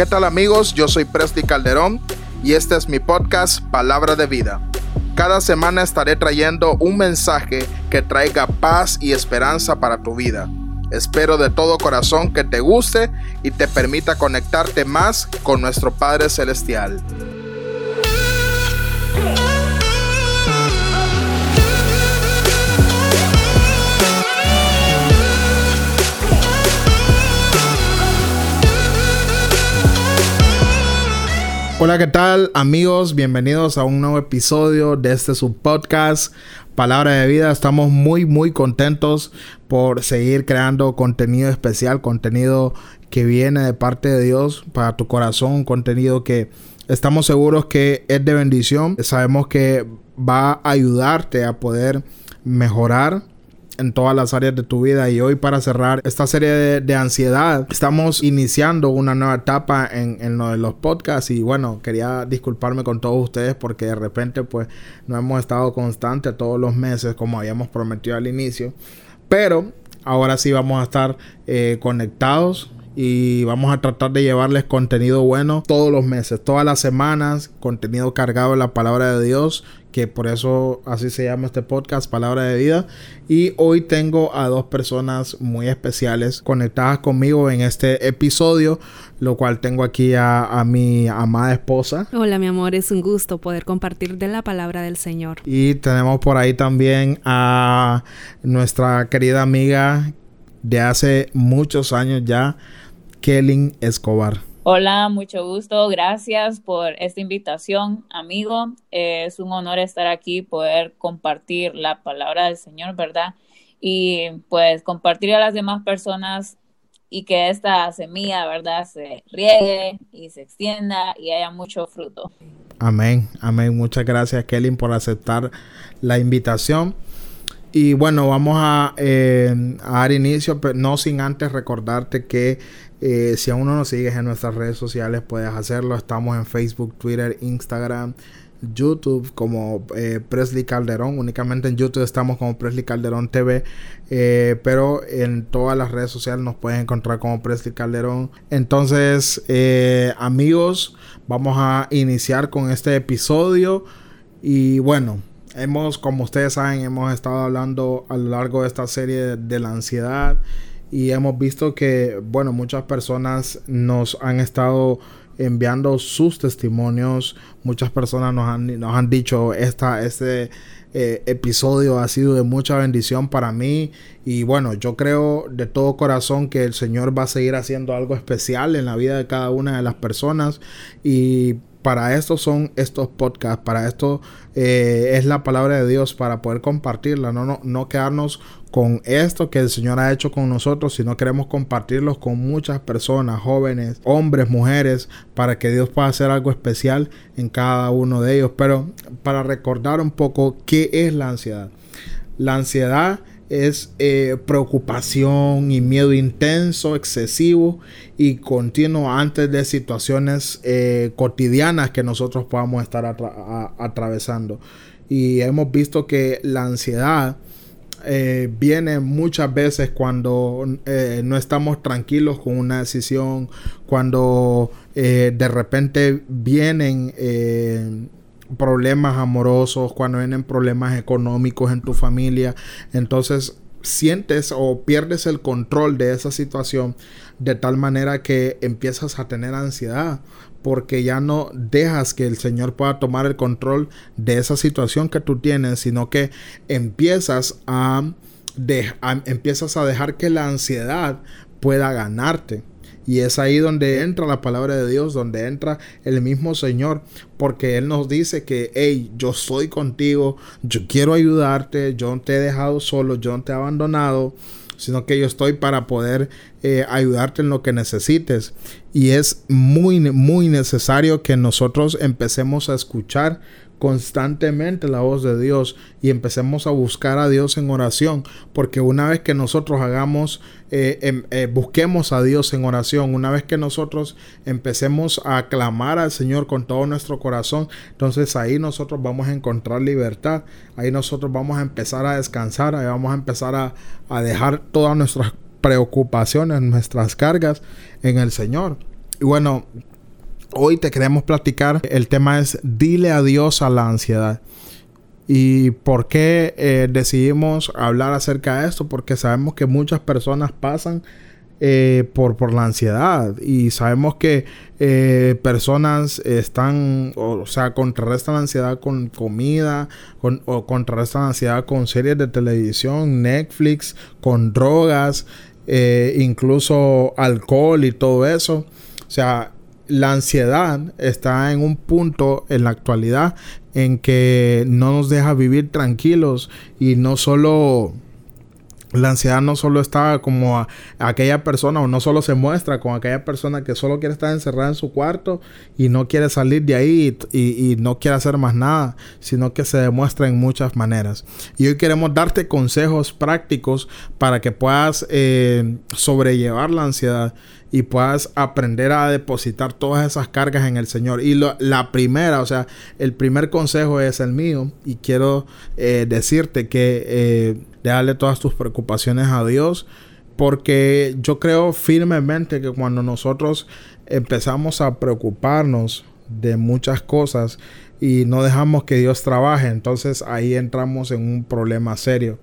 ¿Qué tal amigos? Yo soy Presley Calderón y este es mi podcast Palabra de Vida. Cada semana estaré trayendo un mensaje que traiga paz y esperanza para tu vida. Espero de todo corazón que te guste y te permita conectarte más con nuestro Padre Celestial. Hola, ¿qué tal amigos? Bienvenidos a un nuevo episodio de este subpodcast Palabra de Vida. Estamos muy, muy contentos por seguir creando contenido especial, contenido que viene de parte de Dios para tu corazón, contenido que estamos seguros que es de bendición. Sabemos que va a ayudarte a poder mejorar en todas las áreas de tu vida. Y hoy para cerrar esta serie de, ansiedad, estamos iniciando una nueva etapa en, en, lo de los podcasts. Y bueno, quería disculparme con todos ustedes porque de repente pues no hemos estado constantes todos los meses como habíamos prometido al inicio. Pero ahora sí vamos a estar eh, conectados y vamos a tratar de llevarles contenido bueno todos los meses, todas las semanas, contenido cargado de la palabra de Dios, que por eso así se llama este podcast, Palabra de Vida. Y hoy tengo a dos personas muy especiales conectadas conmigo en este episodio, lo cual tengo aquí a, a mi amada esposa. Hola mi amor, es un gusto poder compartir de la palabra del Señor. Y tenemos por ahí también a nuestra querida amiga de hace muchos años ya, Kelly Escobar. Hola, mucho gusto. Gracias por esta invitación, amigo. es un honor estar aquí, poder compartir la palabra del Señor, ¿verdad? Y pues compartir a las demás personas y que esta semilla, ¿verdad?, se riegue y se extienda y haya mucho fruto. Amén, amén. Muchas gracias, Kelly, por aceptar la invitación. Y bueno, vamos a, eh, a dar inicio, pero no sin antes recordarte que eh, si aún no nos sigues en nuestras redes sociales, puedes hacerlo. Estamos en Facebook, Twitter, Instagram, YouTube como eh, Presley Calderón. Únicamente en YouTube estamos como Presley Calderón TV. Eh, pero en todas las redes sociales nos puedes encontrar como Presley Calderón. Entonces, amigos, vamos a iniciar con este episodio. Y bueno, hemos, como ustedes saben, hemos estado hablando a lo largo de esta serie de la ansiedad y hemos visto que, bueno, muchas personas nos han estado enviando sus testimonios. Muchas personas nos han, nos han dicho, esta, este eh, episodio ha sido de mucha bendición para mí. Y bueno, yo creo de todo corazón que el Señor va a seguir haciendo algo especial en la vida de cada una de las personas. Y para esto son estos podcasts, para esto eh, es la palabra de Dios, para poder compartirla, no, no, no quedarnos con esto que el Señor ha hecho con nosotros, sino queremos compartirlos con muchas personas, jóvenes, hombres, mujeres, para que Dios pueda hacer algo especial en cada uno de ellos. Pero para recordar un poco qué es la ansiedad. La ansiedad es eh, preocupación y miedo intenso, excesivo y continuo antes de situaciones eh, cotidianas que nosotros podamos estar atravesando. Y hemos visto que la ansiedad eh, viene muchas veces cuando no estamos tranquilos con una decisión, cuando de repente vienen problemas amorosos, cuando vienen problemas económicos en tu familia, entonces sientes o pierdes el control de esa situación de tal manera que empiezas a tener ansiedad porque ya no dejas que el Señor pueda tomar el control de esa situación que tú tienes, sino que empiezas a, a empiezas a dejar que la ansiedad pueda ganarte. Y es ahí donde entra la palabra de Dios, donde entra el mismo Señor, porque Él nos dice que, hey, yo soy contigo, yo quiero ayudarte, yo no te he dejado solo, yo no te he abandonado, sino que yo estoy para poder eh, ayudarte en lo que necesites. Y es muy, muy necesario que nosotros empecemos a escuchar constantemente la voz de Dios y empecemos a buscar a Dios en oración, porque una vez que nosotros hagamos, eh, em, eh, busquemos a Dios en oración, una vez que nosotros empecemos a clamar al Señor con todo nuestro corazón, entonces ahí nosotros vamos a encontrar libertad, ahí nosotros vamos a empezar a descansar, ahí vamos a empezar a, a dejar todas nuestras preocupaciones, nuestras cargas en el Señor. Y bueno, Hoy te queremos platicar, el tema es dile adiós a la ansiedad. ¿Y por qué eh, decidimos hablar acerca de esto? Porque sabemos que muchas personas pasan eh, por, por la ansiedad y sabemos que eh, personas están, o, sea, contrarrestan la ansiedad con comida o contrarrestan la ansiedad con series de televisión, Netflix, con drogas, incluso alcohol y todo eso. O sea, la ansiedad está en un punto en la actualidad en que no nos deja vivir tranquilos y no solo la ansiedad no solo está como aquella persona o no solo se muestra con aquella persona que solo quiere estar encerrada en su cuarto y no quiere salir de ahí y, no quiere hacer más nada, sino que se demuestra en muchas maneras. Y hoy queremos darte consejos prácticos para que puedas eh, sobrellevar la ansiedad y puedas aprender a depositar todas esas cargas en el Señor. Y la primera, o sea, el primer consejo es el mío y quiero eh, decirte que eh, déjale todas tus preocupaciones a Dios porque yo creo firmemente que cuando nosotros empezamos a preocuparnos de muchas cosas y no dejamos que Dios trabaje, entonces ahí entramos en un problema serio.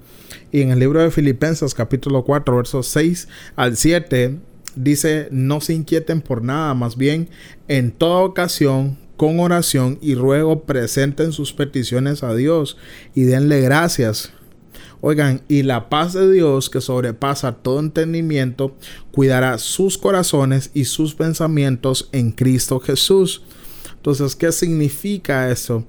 Y en el libro de Filipenses capítulo 4 versos 6 al 7 dice, no se inquieten por nada, más bien en toda ocasión, con oración y ruego, presenten sus peticiones a Dios y denle gracias. Oigan, y la paz de Dios que sobrepasa todo entendimiento, cuidará sus corazones y sus pensamientos en Cristo Jesús. Entonces, ¿qué significa eso?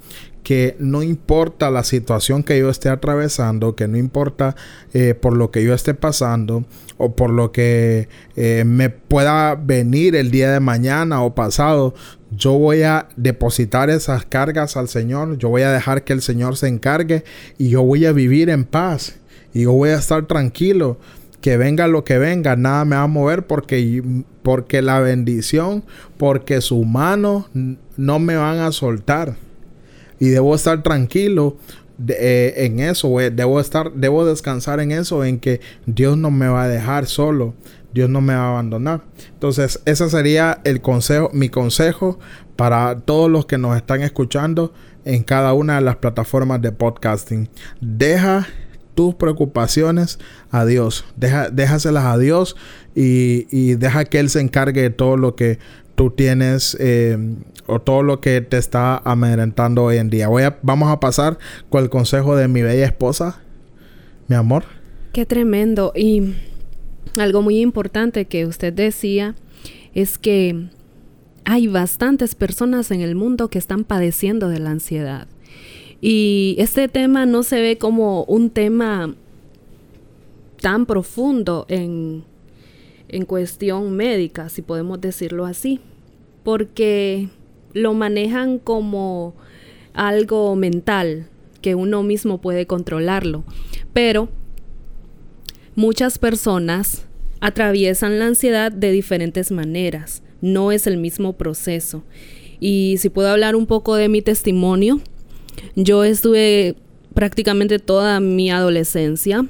que no importa la situación que yo esté atravesando, que no importa eh, por lo que yo esté pasando o por lo que eh, me pueda venir el día de mañana o pasado, yo voy a depositar esas cargas al Señor, yo voy a dejar que el Señor se encargue y yo voy a vivir en paz y yo voy a estar tranquilo. Que venga lo que venga, nada me va a mover porque, porque la bendición, porque su mano no me van a soltar y debo estar tranquilo eh, en eso, debo estar, debo descansar en eso, en que Dios no me va a dejar solo, Dios no me va a abandonar. Entonces, ese sería el consejo, mi consejo para todos los que nos están escuchando en cada una de las plataformas de podcasting. Deja tus preocupaciones a Dios, deja, déjaselas a Dios y, y deja que Él se encargue de todo lo que tú tienes eh, o todo lo que te está amedrentando hoy en día. Voy a, vamos a pasar con el consejo de mi bella esposa, mi amor. Qué tremendo. Y algo muy importante que usted decía es que hay bastantes personas en el mundo que están padeciendo de la ansiedad. Y este tema no se ve como un tema tan profundo en en cuestión médica, si podemos decirlo así, porque lo manejan como algo mental, que uno mismo puede controlarlo. Pero muchas personas atraviesan la ansiedad de diferentes maneras, no es el mismo proceso. Y si puedo hablar un poco de mi testimonio, yo estuve prácticamente toda mi adolescencia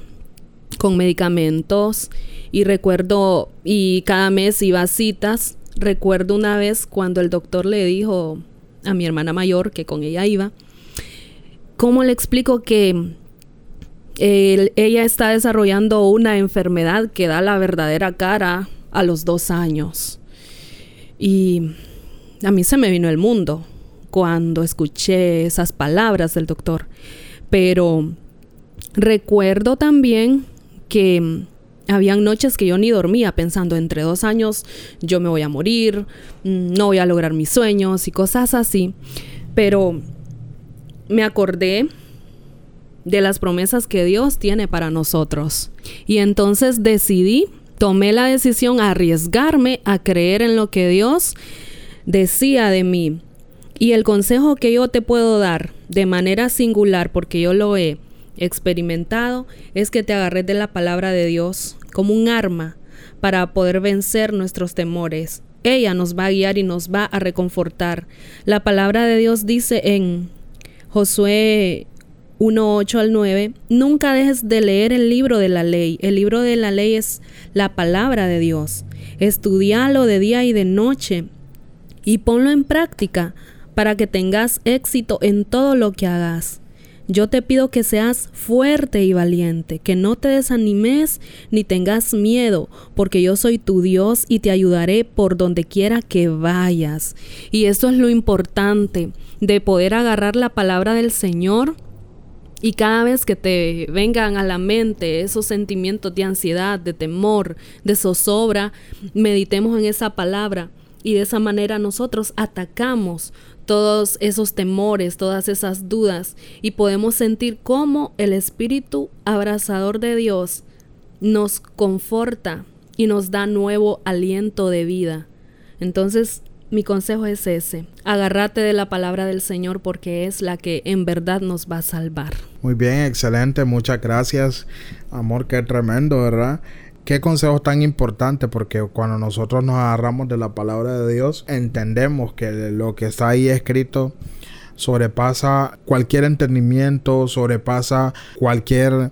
con medicamentos y recuerdo, y cada mes iba a citas. Recuerdo una vez cuando el doctor le dijo a mi hermana mayor, que con ella iba, ¿cómo le explico que ella está desarrollando una enfermedad que da la verdadera cara a los dos años? Y a mí se me vino el mundo cuando escuché esas palabras del doctor. Pero recuerdo también que habían noches que yo ni dormía pensando entre dos años yo me voy a morir, mm, no voy a lograr mis sueños y cosas así. Pero me acordé de las promesas que Dios tiene para nosotros. Y entonces decidí, tomé la decisión a arriesgarme a creer en lo que Dios decía de mí. Y el consejo que yo te puedo dar de manera singular, porque yo lo he experimentado, es que te agarres de la palabra de Dios como un arma para poder vencer nuestros temores. Ella nos va a guiar y nos va a reconfortar. La palabra de Dios dice en Josué 1, 8 al 9, nunca dejes de leer el libro de la ley. El libro de la ley es la palabra de Dios. Estudialo de día y de noche y ponlo en práctica para que tengas éxito en todo lo que hagas. Yo te pido que seas fuerte y valiente, que no te desanimes ni tengas miedo, porque yo soy tu Dios y te ayudaré por donde quiera que vayas. Y esto es lo importante, de poder agarrar la palabra del Señor y cada vez que te vengan a la mente esos sentimientos de ansiedad, de temor, de zozobra, meditemos en esa palabra y de esa manera nosotros atacamos todos esos temores, todas esas dudas y podemos sentir cómo el Espíritu abrazador de Dios nos conforta y nos da nuevo aliento de vida. Entonces, mi consejo es ese, agárrate de la palabra del Señor porque es la que en verdad nos va a salvar. Muy bien, excelente, muchas gracias. Amor, qué tremendo, ¿verdad? Qué consejo tan importante porque cuando nosotros nos agarramos de la palabra de Dios, entendemos que lo que está ahí escrito sobrepasa cualquier entendimiento, sobrepasa cualquier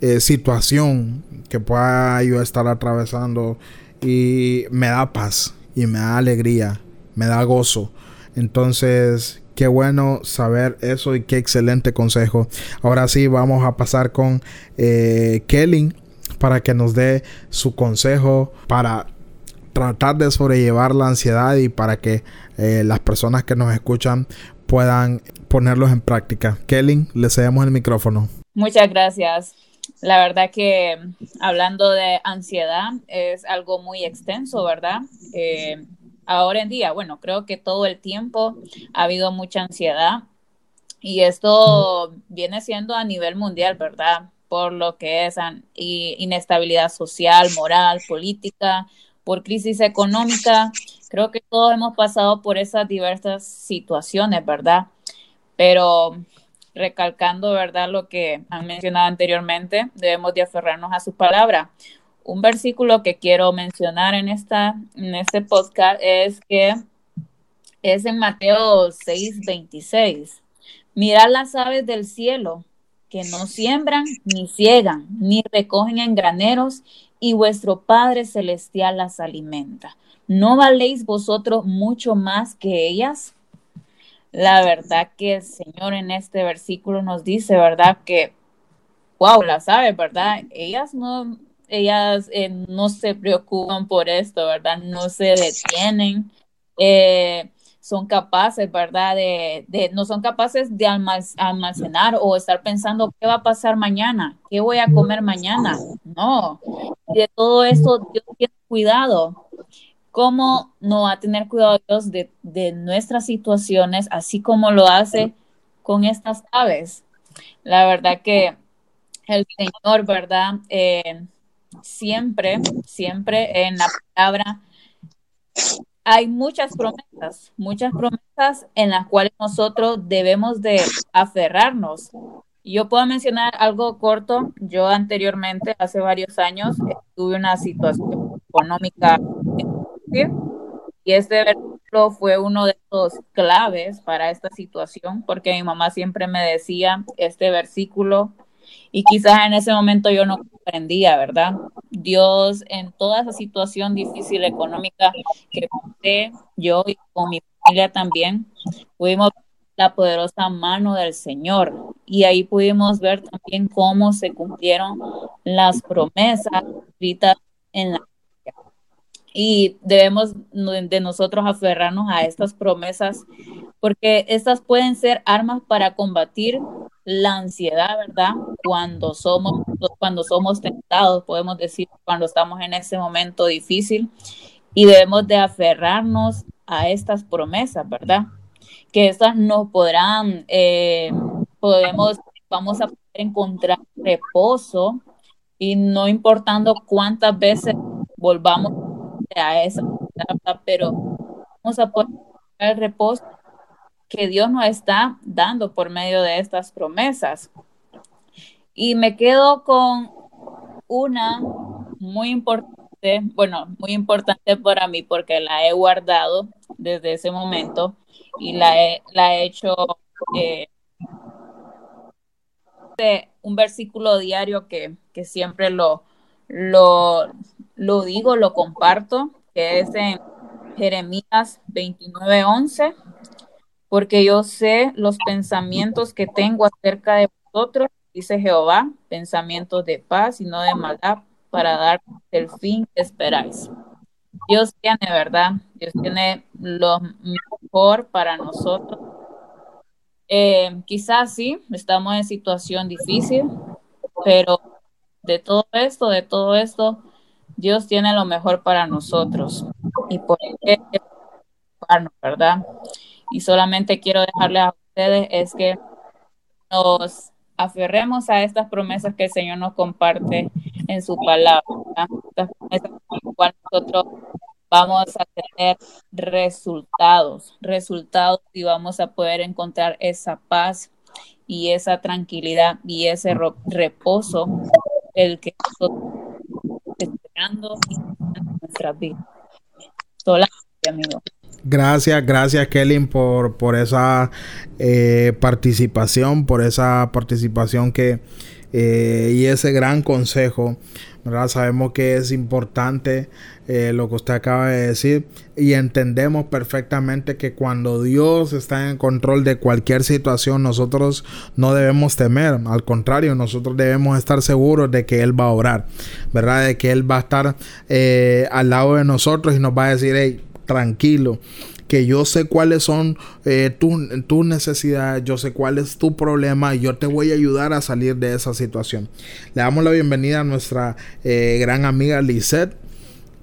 eh, situación que pueda yo estar atravesando y me da paz y me da alegría, me da gozo. Entonces, qué bueno saber eso y qué excelente consejo. Ahora sí, vamos a pasar con eh, Kelly para que nos dé su consejo para tratar de sobrellevar la ansiedad y para que eh, las personas que nos escuchan puedan ponerlos en práctica. Kelly, le cedemos el micrófono. Muchas gracias. La verdad que hablando de ansiedad es algo muy extenso, ¿verdad? Eh, ahora en día, bueno, creo que todo el tiempo ha habido mucha ansiedad y esto viene siendo a nivel mundial, ¿verdad? por lo que es inestabilidad social, moral, política, por crisis económica. Creo que todos hemos pasado por esas diversas situaciones, ¿verdad? Pero recalcando, ¿verdad? Lo que han mencionado anteriormente, debemos de aferrarnos a su palabra. Un versículo que quiero mencionar en, esta, en este podcast es que es en Mateo 6, 26. Mirad las aves del cielo, que no siembran, ni ciegan, ni recogen en graneros, y vuestro Padre Celestial las alimenta. ¿No valéis vosotros mucho más que ellas? La verdad que el Señor en este versículo nos dice, ¿verdad? Que, wow, las aves, ¿verdad? Ellas no, ellas eh, no se preocupan por esto, ¿verdad? No se detienen. Eh, son capaces, ¿verdad? De, de, no son capaces de almacenar o estar pensando qué va a pasar mañana, qué voy a comer mañana. No, de todo eso Dios tiene cuidado. ¿Cómo no va a tener cuidado Dios de, de nuestras situaciones, así como lo hace con estas aves? La verdad que el Señor, ¿verdad? Eh, siempre, siempre en la palabra hay muchas promesas, muchas promesas en las cuales nosotros debemos de aferrarnos. Yo puedo mencionar algo corto. Yo anteriormente, hace varios años, tuve una situación económica y este versículo fue uno de los claves para esta situación porque mi mamá siempre me decía este versículo y quizás en ese momento yo no comprendía, ¿verdad? Dios en toda esa situación difícil económica que pasé, yo y con mi familia también, pudimos ver la poderosa mano del Señor y ahí pudimos ver también cómo se cumplieron las promesas escritas en la y debemos de nosotros aferrarnos a estas promesas porque estas pueden ser armas para combatir la ansiedad, ¿verdad? Cuando somos, cuando somos tentados, podemos decir, cuando estamos en ese momento difícil y debemos de aferrarnos a estas promesas, ¿verdad? Que estas nos podrán, eh, podemos, vamos a encontrar reposo y no importando cuántas veces volvamos a esa, pero vamos a poder encontrar reposo que Dios nos está dando por medio de estas promesas. Y me quedo con una muy importante, bueno, muy importante para mí porque la he guardado desde ese momento y la he, hecho eh, un versículo diario que, que siempre lo, lo, lo digo, lo comparto, que es en Jeremías 29:11, porque yo sé los pensamientos que tengo acerca de vosotros, dice Jehová, pensamientos de paz y no de maldad, para dar el fin que esperáis. Dios tiene, ¿verdad? Dios tiene lo mejor para nosotros. Eh, quizás sí, estamos en situación difícil, pero de todo esto, de todo esto, Dios tiene lo mejor para nosotros. Y por qué ¿verdad? Y solamente quiero dejarles a ustedes es que nos aferremos a estas promesas que el Señor nos comparte en su palabra, estas promesas con las cuales nosotros vamos a tener resultados, resultados y vamos a poder encontrar esa paz y esa tranquilidad y ese reposo el que nosotros esperando en nuestras vidas. Solamente, amigo. Gracias, gracias Kelly por, por esa eh, participación, por esa participación que eh, y ese gran consejo. ¿verdad? Sabemos que es importante eh, lo que usted acaba de decir y entendemos perfectamente que cuando Dios está en control de cualquier situación nosotros no debemos temer, al contrario nosotros debemos estar seguros de que Él va a orar, ¿verdad? De que Él va a estar al lado de nosotros y nos va a decir, hey, tranquilo, que yo sé cuáles son eh, tus necesidades, yo sé cuál es tu problema y yo te voy a ayudar a salir de esa situación. Le damos la bienvenida a nuestra eh, gran amiga Lisette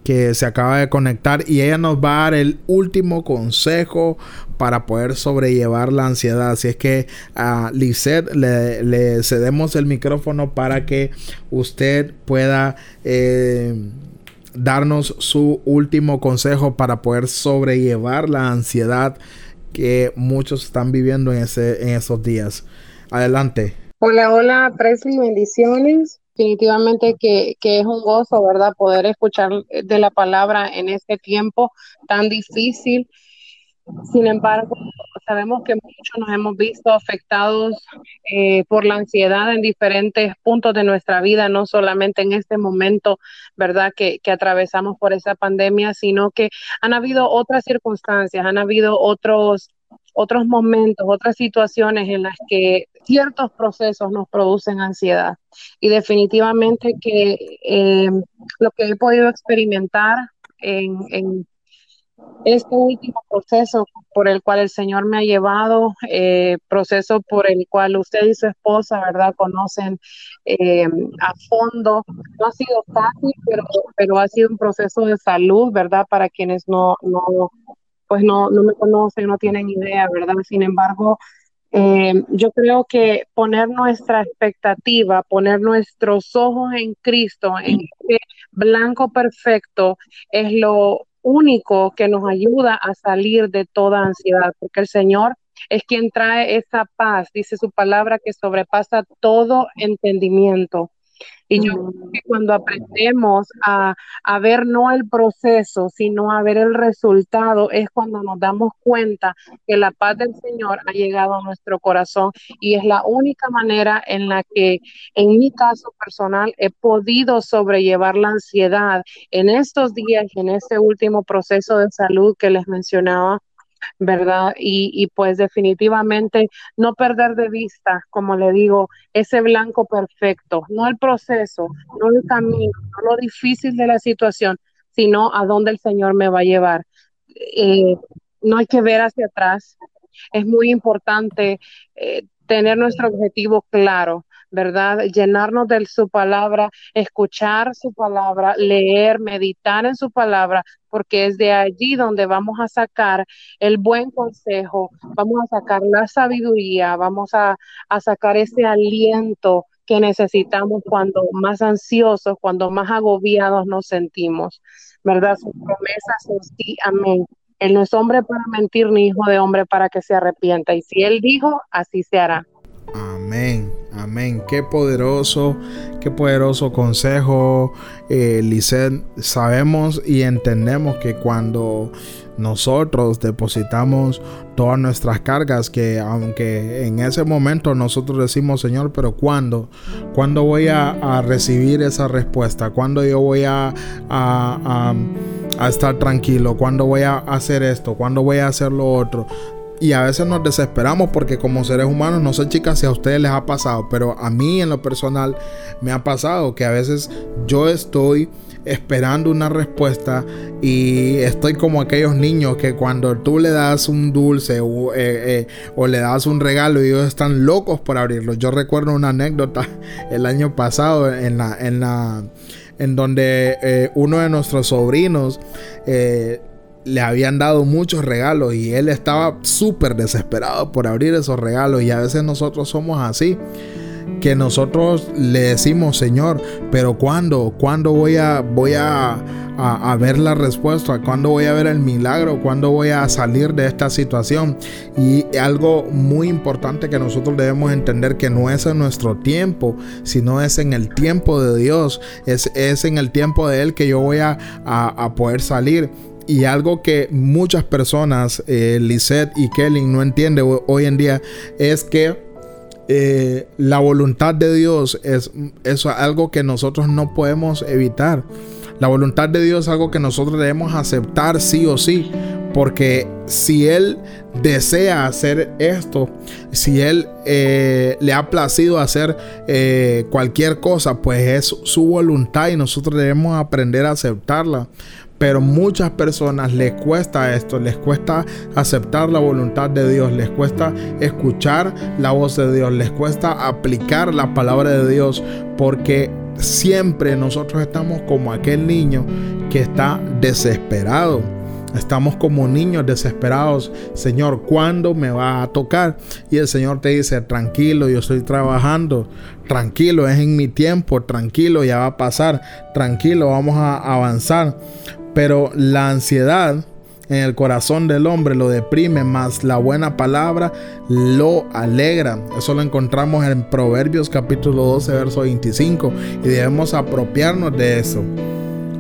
que se acaba de conectar y ella nos va a dar el último consejo para poder sobrellevar la ansiedad. Así es que a Lisette le, cedemos el micrófono para que usted pueda eh, darnos su último consejo para poder sobrellevar la ansiedad que muchos están viviendo en, ese, en esos días. Adelante. Hola, hola, Presley, bendiciones. Definitivamente que, que, es un gozo, ¿verdad? Poder escuchar de la palabra en este tiempo tan difícil sin embargo, sabemos que muchos nos hemos visto afectados eh, por la ansiedad en diferentes puntos de nuestra vida, no solamente en este momento, ¿verdad?, que, que atravesamos por esa pandemia, sino que han habido otras circunstancias, han habido otros otros momentos, otras situaciones en las que ciertos procesos nos producen ansiedad. Y definitivamente que eh, lo que he podido experimentar en, en este último proceso por el cual el Señor me ha llevado, eh, proceso por el cual usted y su esposa, ¿verdad?, conocen eh, a fondo. No ha sido fácil, pero, pero ha sido un proceso de salud, ¿verdad?, para quienes no, no pues no, no me conocen, no tienen idea, ¿verdad? Sin embargo, eh, yo creo que poner nuestra expectativa, poner nuestros ojos en Cristo, en este blanco perfecto, es lo único que nos ayuda a salir de toda ansiedad, porque el Señor es quien trae esa paz, dice su palabra que sobrepasa todo entendimiento. Y yo creo que cuando aprendemos a, ver no el proceso, sino a ver el resultado, es cuando nos damos cuenta que la paz del Señor ha llegado a nuestro corazón y es la única manera en la que, en mi caso personal, he podido sobrellevar la ansiedad en estos días, en este último proceso de salud que les mencionaba ¿verdad? Y, pues definitivamente no perder de vista, como le digo, ese blanco perfecto, no el proceso, no el camino, no lo difícil de la situación, sino a dónde el Señor me va a llevar. Eh, no hay que ver hacia atrás. Es muy importante eh, tener nuestro objetivo claro, ¿verdad? Llenarnos de su palabra, escuchar su palabra, leer, meditar en su palabra, porque es de allí donde vamos a sacar el buen consejo, vamos a sacar la sabiduría, vamos a, sacar ese aliento que necesitamos cuando más ansiosos, cuando más agobiados nos sentimos, ¿verdad? Sus promesas son sí, amén. Él no es hombre para mentir ni hijo de hombre para que se arrepienta. Y si Él dijo, así se hará. Amén, amén. Qué poderoso, qué poderoso consejo, eh, Sabemos y entendemos que cuando nosotros depositamos todas nuestras cargas, que aunque en ese momento nosotros decimos, Señor, pero ¿cuándo? ¿Cuándo voy a, recibir esa respuesta? ¿Cuándo yo voy a, a estar tranquilo, cuándo voy a hacer esto, cuándo voy a hacer lo otro. Y a veces nos desesperamos porque como seres humanos, no sé chicas si a ustedes les ha pasado, pero a mí en lo personal me ha pasado que a veces yo estoy esperando una respuesta y estoy como aquellos niños que cuando tú le das un dulce o, eh, eh, le das un regalo y ellos están locos por abrirlo. Yo recuerdo una anécdota el año pasado en la... En la en donde eh, uno de nuestros sobrinos le habían dado muchos regalos y él estaba súper desesperado por abrir esos regalos y a veces nosotros somos así que nosotros le decimos, Señor, pero ¿cuándo? ¿Cuándo voy a, voy a, a, ver la respuesta? ¿Cuándo voy a ver el milagro? ¿Cuándo voy a salir de esta situación? Y algo muy importante que nosotros debemos entender que no es en nuestro tiempo, sino es en el tiempo de Dios. Es, es en el tiempo de Él que yo voy a, a poder salir. Y algo que muchas personas, eh, Lisette y Kelly, no entienden hoy en día es que eh, la voluntad de Dios es, algo que nosotros no podemos evitar. La voluntad de Dios es algo que nosotros debemos aceptar sí o sí. Porque si Él desea hacer esto, si Él eh, le ha placido hacer eh, cualquier cosa, pues es su voluntad y nosotros debemos aprender a aceptarla. Pero muchas personas les cuesta esto, les cuesta aceptar la voluntad de Dios, les cuesta escuchar la voz de Dios, les cuesta aplicar la palabra de Dios porque siempre nosotros estamos como aquel niño que está desesperado. Estamos como niños desesperados. Señor, ¿cuándo me va a tocar? Y el Señor te dice, tranquilo, yo estoy trabajando. Tranquilo, es en mi tiempo. Tranquilo, ya va a pasar. Tranquilo, vamos a avanzar. Pero la ansiedad en el corazón del hombre lo deprime, más la buena palabra lo alegra. Eso lo encontramos en Proverbios capítulo 12, verso 25. Y debemos apropiarnos de eso.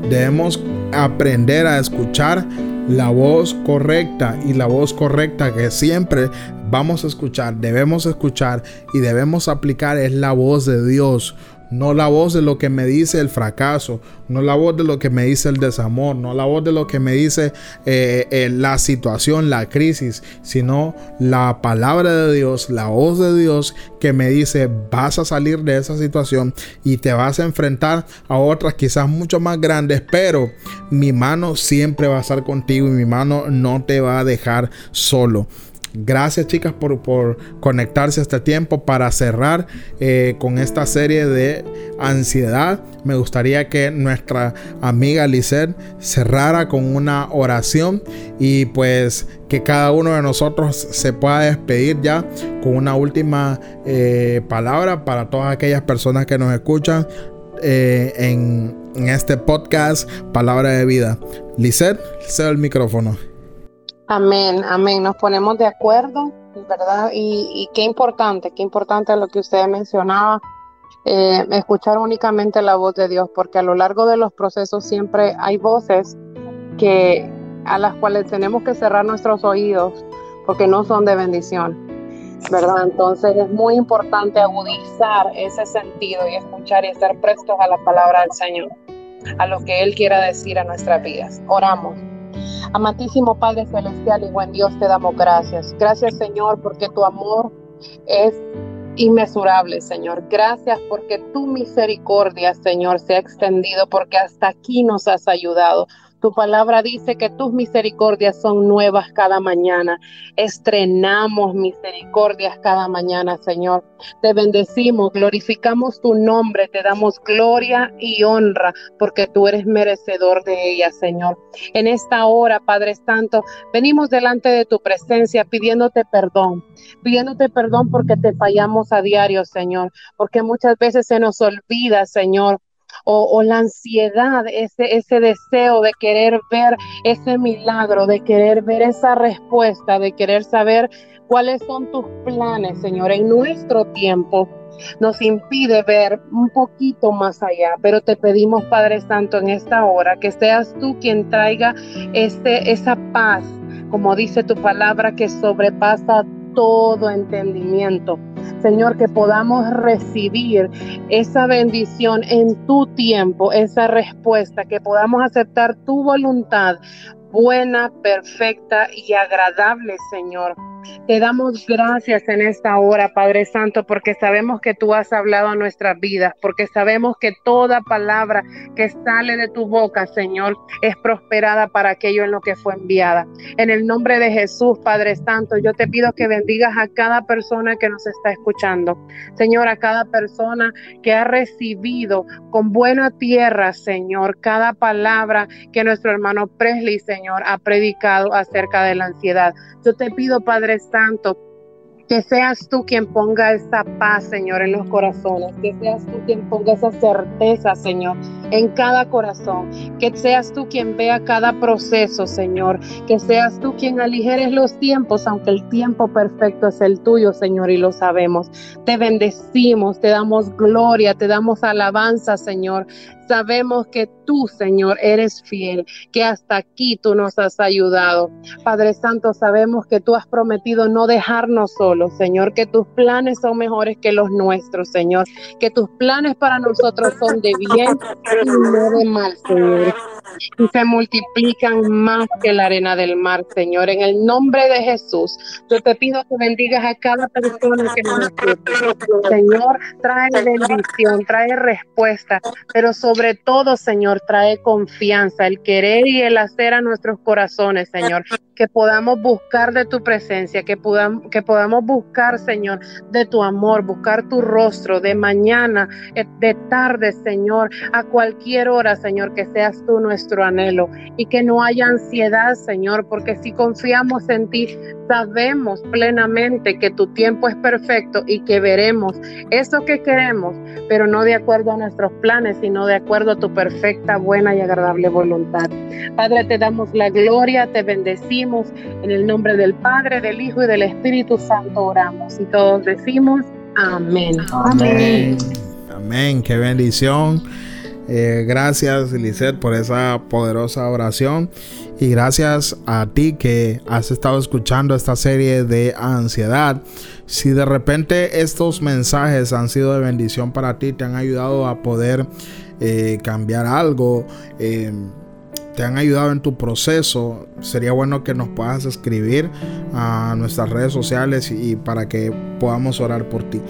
Debemos aprender a escuchar la voz correcta y la voz correcta que siempre vamos a escuchar, debemos escuchar y debemos aplicar es la voz de Dios no la voz de lo que me dice el fracaso, no la voz de lo que me dice el desamor, no la voz de lo que me dice eh, eh, la situación, la crisis, sino la palabra de Dios, la voz de Dios que me dice vas a salir de esa situación y te vas a enfrentar a otras quizás mucho más grandes, pero mi mano siempre va a estar contigo y mi mano no te va a dejar solo. Gracias chicas por, conectarse a este tiempo para cerrar eh, con esta serie de ansiedad. Me gustaría que nuestra amiga Lisette cerrara con una oración y pues que cada uno de nosotros se pueda despedir ya con una última eh, palabra para todas aquellas personas que nos escuchan eh, en, este podcast Palabra de Vida. Lisette, cedo el micrófono. Amén, amén. Nos ponemos de acuerdo, ¿verdad? Y, qué importante, qué importante lo que usted mencionaba, eh, escuchar únicamente la voz de Dios, porque a lo largo de los procesos siempre hay voces que a las cuales tenemos que cerrar nuestros oídos porque no son de bendición, ¿verdad? Entonces es muy importante agudizar ese sentido y escuchar y estar prestos a la palabra del Señor, a lo que Él quiera decir a nuestras vidas. Oramos. Amantísimo Padre Celestial y buen Dios, te damos gracias. Gracias Señor porque tu amor es inmesurable, Señor. Gracias porque tu misericordia, Señor, se ha extendido porque hasta aquí nos has ayudado. Tu palabra dice que tus misericordias son nuevas cada mañana. Estrenamos misericordias cada mañana, Señor. Te bendecimos, glorificamos tu nombre, te damos gloria y honra porque tú eres merecedor de ella, Señor. En esta hora, Padre Santo, venimos delante de tu presencia pidiéndote perdón, pidiéndote perdón porque te fallamos a diario, Señor, porque muchas veces se nos olvida, Señor, o, la ansiedad, ese, ese deseo de querer ver ese milagro, de querer ver esa respuesta, de querer saber cuáles son tus planes, Señor, en nuestro tiempo nos impide ver un poquito más allá, pero te pedimos, Padre Santo, en esta hora, que seas tú quien traiga este, esa paz, como dice tu palabra, que sobrepasa todo entendimiento Señor, que podamos recibir esa bendición en tu tiempo, esa respuesta, que podamos aceptar tu voluntad buena, perfecta y agradable, Señor. Te damos gracias en esta hora, Padre Santo, porque sabemos que tú has hablado a nuestras vidas, porque sabemos que toda palabra que sale de tu boca, Señor, es prosperada para aquello en lo que fue enviada. En el nombre de Jesús, Padre Santo, yo te pido que bendigas a cada persona que nos está escuchando. Señor, a cada persona que ha recibido con buena tierra, Señor, cada palabra que nuestro hermano Presley, Señor, ha predicado acerca de la ansiedad. Yo te pido, Padre Santo, que seas tú quien ponga esa paz, Señor, en los corazones. Que seas tú quien ponga esa certeza, Señor, en cada corazón. Que seas tú quien vea cada proceso, Señor. Que seas tú quien aligeres los tiempos, aunque el tiempo perfecto es el tuyo, Señor, y lo sabemos. Te bendecimos, te damos gloria, te damos alabanza, Señor. Sabemos que tú, Señor, eres fiel, que hasta aquí tú nos has ayudado. Padre Santo, sabemos que tú has prometido no dejarnos solos, Señor, que tus planes son mejores que los nuestros, Señor, que tus planes para nosotros son de bien y no de mal, Señor y se multiplican más que la arena del mar, Señor. En el nombre de Jesús, yo te pido que bendigas a cada persona que nos escucha. Señor, trae bendición, trae respuesta, pero sobre todo, Señor, trae confianza, el querer y el hacer a nuestros corazones, Señor que podamos buscar de tu presencia, que podamos, que podamos buscar, Señor, de tu amor, buscar tu rostro de mañana, eh, de tarde, Señor, a cualquier hora, Señor, que seas tú nuestro anhelo y que no haya ansiedad, Señor, porque si confiamos en ti, sabemos plenamente que tu tiempo es perfecto y que veremos eso que queremos, pero no de acuerdo a nuestros planes, sino de acuerdo a tu perfecta, buena y agradable voluntad. Padre, te damos la gloria, te bendecimos en el nombre del Padre, del Hijo y del Espíritu Santo oramos. Y todos decimos amén. Amén. Amén. Qué bendición. Eh, gracias, Lisette, por esa poderosa oración. Y gracias a ti que has estado escuchando esta serie de ansiedad. Si de repente estos mensajes han sido de bendición para ti, te han ayudado a poder eh, cambiar algo, eh, te han ayudado en tu proceso, sería bueno que nos puedas escribir a nuestras redes sociales y, para que podamos orar por ti.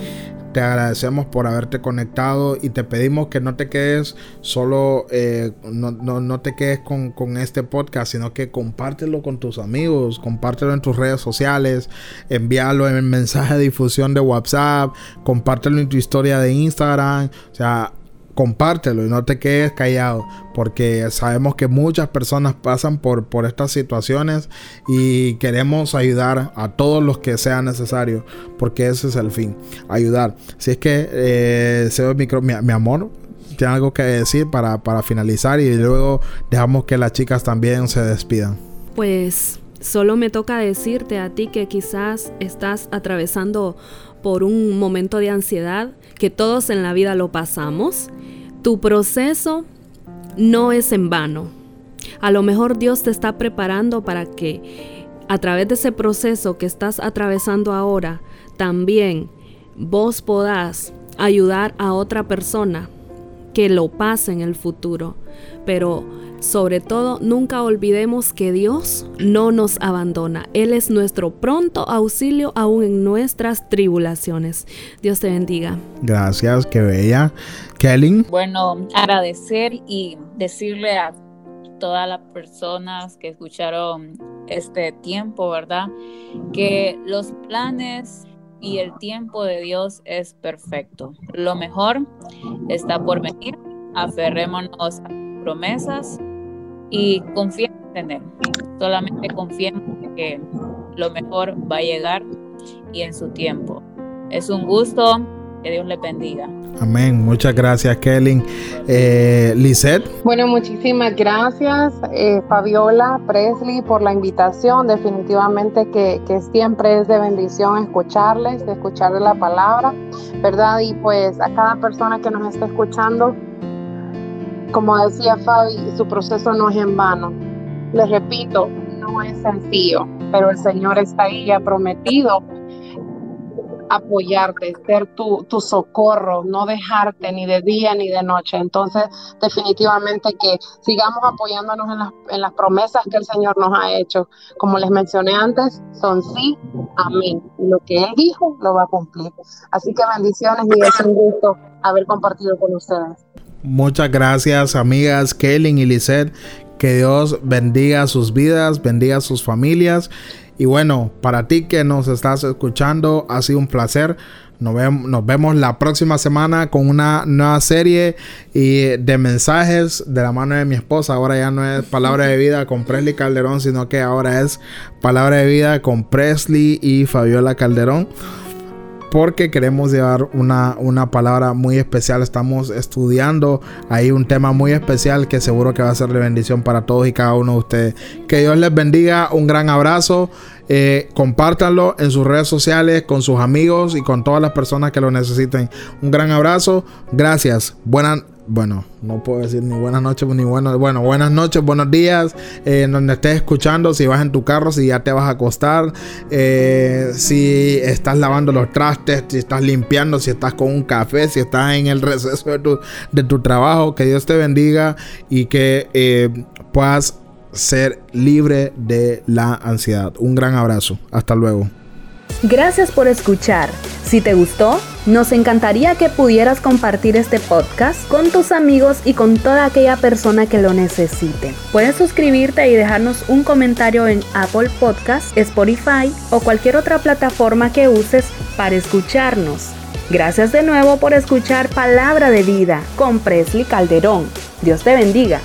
Te agradecemos por haberte conectado y te pedimos que no te quedes solo, eh, no, te quedes con, con, este podcast, sino que compártelo con tus amigos, compártelo en tus redes sociales, envíalo en mensaje de difusión de WhatsApp, compártelo en tu historia de Instagram, o compártelo y no te quedes callado, porque sabemos que muchas personas pasan por, por estas situaciones y queremos ayudar a todos los que sea necesario, porque ese es el fin, ayudar. Si es que, eh, micro, mi, amor, tiene algo que decir para, para finalizar y luego dejamos que las chicas también se despidan. Pues solo me toca decirte a ti que quizás estás atravesando por un momento de ansiedad, que todos en la vida lo pasamos tu proceso no es en vano. A lo mejor Dios te está preparando para que a través de ese proceso que estás atravesando ahora, también vos podás ayudar a otra persona que lo pase en el futuro. Pero sobre todo, nunca olvidemos que Dios no nos abandona. Él es nuestro pronto auxilio aún en nuestras tribulaciones. Dios te bendiga. Gracias, qué bella. Kelly. Bueno, agradecer y decirle a todas las personas que escucharon este tiempo, ¿verdad? Que los planes y el tiempo de Dios es perfecto. Lo mejor está por venir. Aferrémonos a promesas y confiemos en Él. Solamente confiemos que lo mejor va a llegar y en su tiempo. Es un gusto. Que Dios le bendiga. Amén. Muchas gracias, Kelly. Eh, Lisette. Bueno, muchísimas gracias, eh, Fabiola, Presley, por la invitación. Definitivamente que, que, siempre es de bendición escucharles, escucharles la palabra, ¿verdad? Y pues a cada persona que nos está escuchando, como decía Fabi, su proceso no es en vano. Les repito, no es sencillo, pero el Señor está ahí y ha prometido apoyarte, ser tu, tu, socorro, no dejarte ni de día ni de noche. Entonces, definitivamente que sigamos apoyándonos en las, en las promesas que el Señor nos ha hecho. Como les mencioné antes, son sí, amén. Lo que Él dijo, lo va a cumplir. Así que bendiciones y es un gusto haber compartido con ustedes. Muchas gracias, amigas Kellen y Lisette. Que Dios bendiga sus vidas, bendiga sus familias. Y bueno, para ti que nos estás escuchando, ha sido un placer. Nos, vemos la próxima semana con una nueva serie y de mensajes de la mano de mi esposa. Ahora ya no es palabra de vida con Presley Calderón, sino que ahora es palabra de vida con Presley y Fabiola Calderón porque queremos llevar una, una, palabra muy especial. Estamos estudiando ahí un tema muy especial que seguro que va a ser de bendición para todos y cada uno de ustedes. Que Dios les bendiga, un gran abrazo. Eh, compártanlo en sus redes sociales, con sus amigos y con todas las personas que lo necesiten. Un gran abrazo. Gracias. Buenas bueno, no puedo decir ni buenas noches ni buenas, bueno, buenas noches, buenos días, eh, donde estés escuchando, si vas en tu carro, si ya te vas a acostar, eh, si estás lavando los trastes, si estás limpiando, si estás con un café, si estás en el receso de tu, trabajo, que Dios te bendiga y que eh, puedas ser libre de la ansiedad. Un gran abrazo, hasta luego. Gracias por escuchar. Si te gustó, nos encantaría que pudieras compartir este podcast con tus amigos y con toda aquella persona que lo necesite. Puedes suscribirte y dejarnos un comentario en Apple Podcast, Spotify o cualquier otra plataforma que uses para escucharnos. Gracias de nuevo por escuchar Palabra de Vida con Presley Calderón. Dios te bendiga.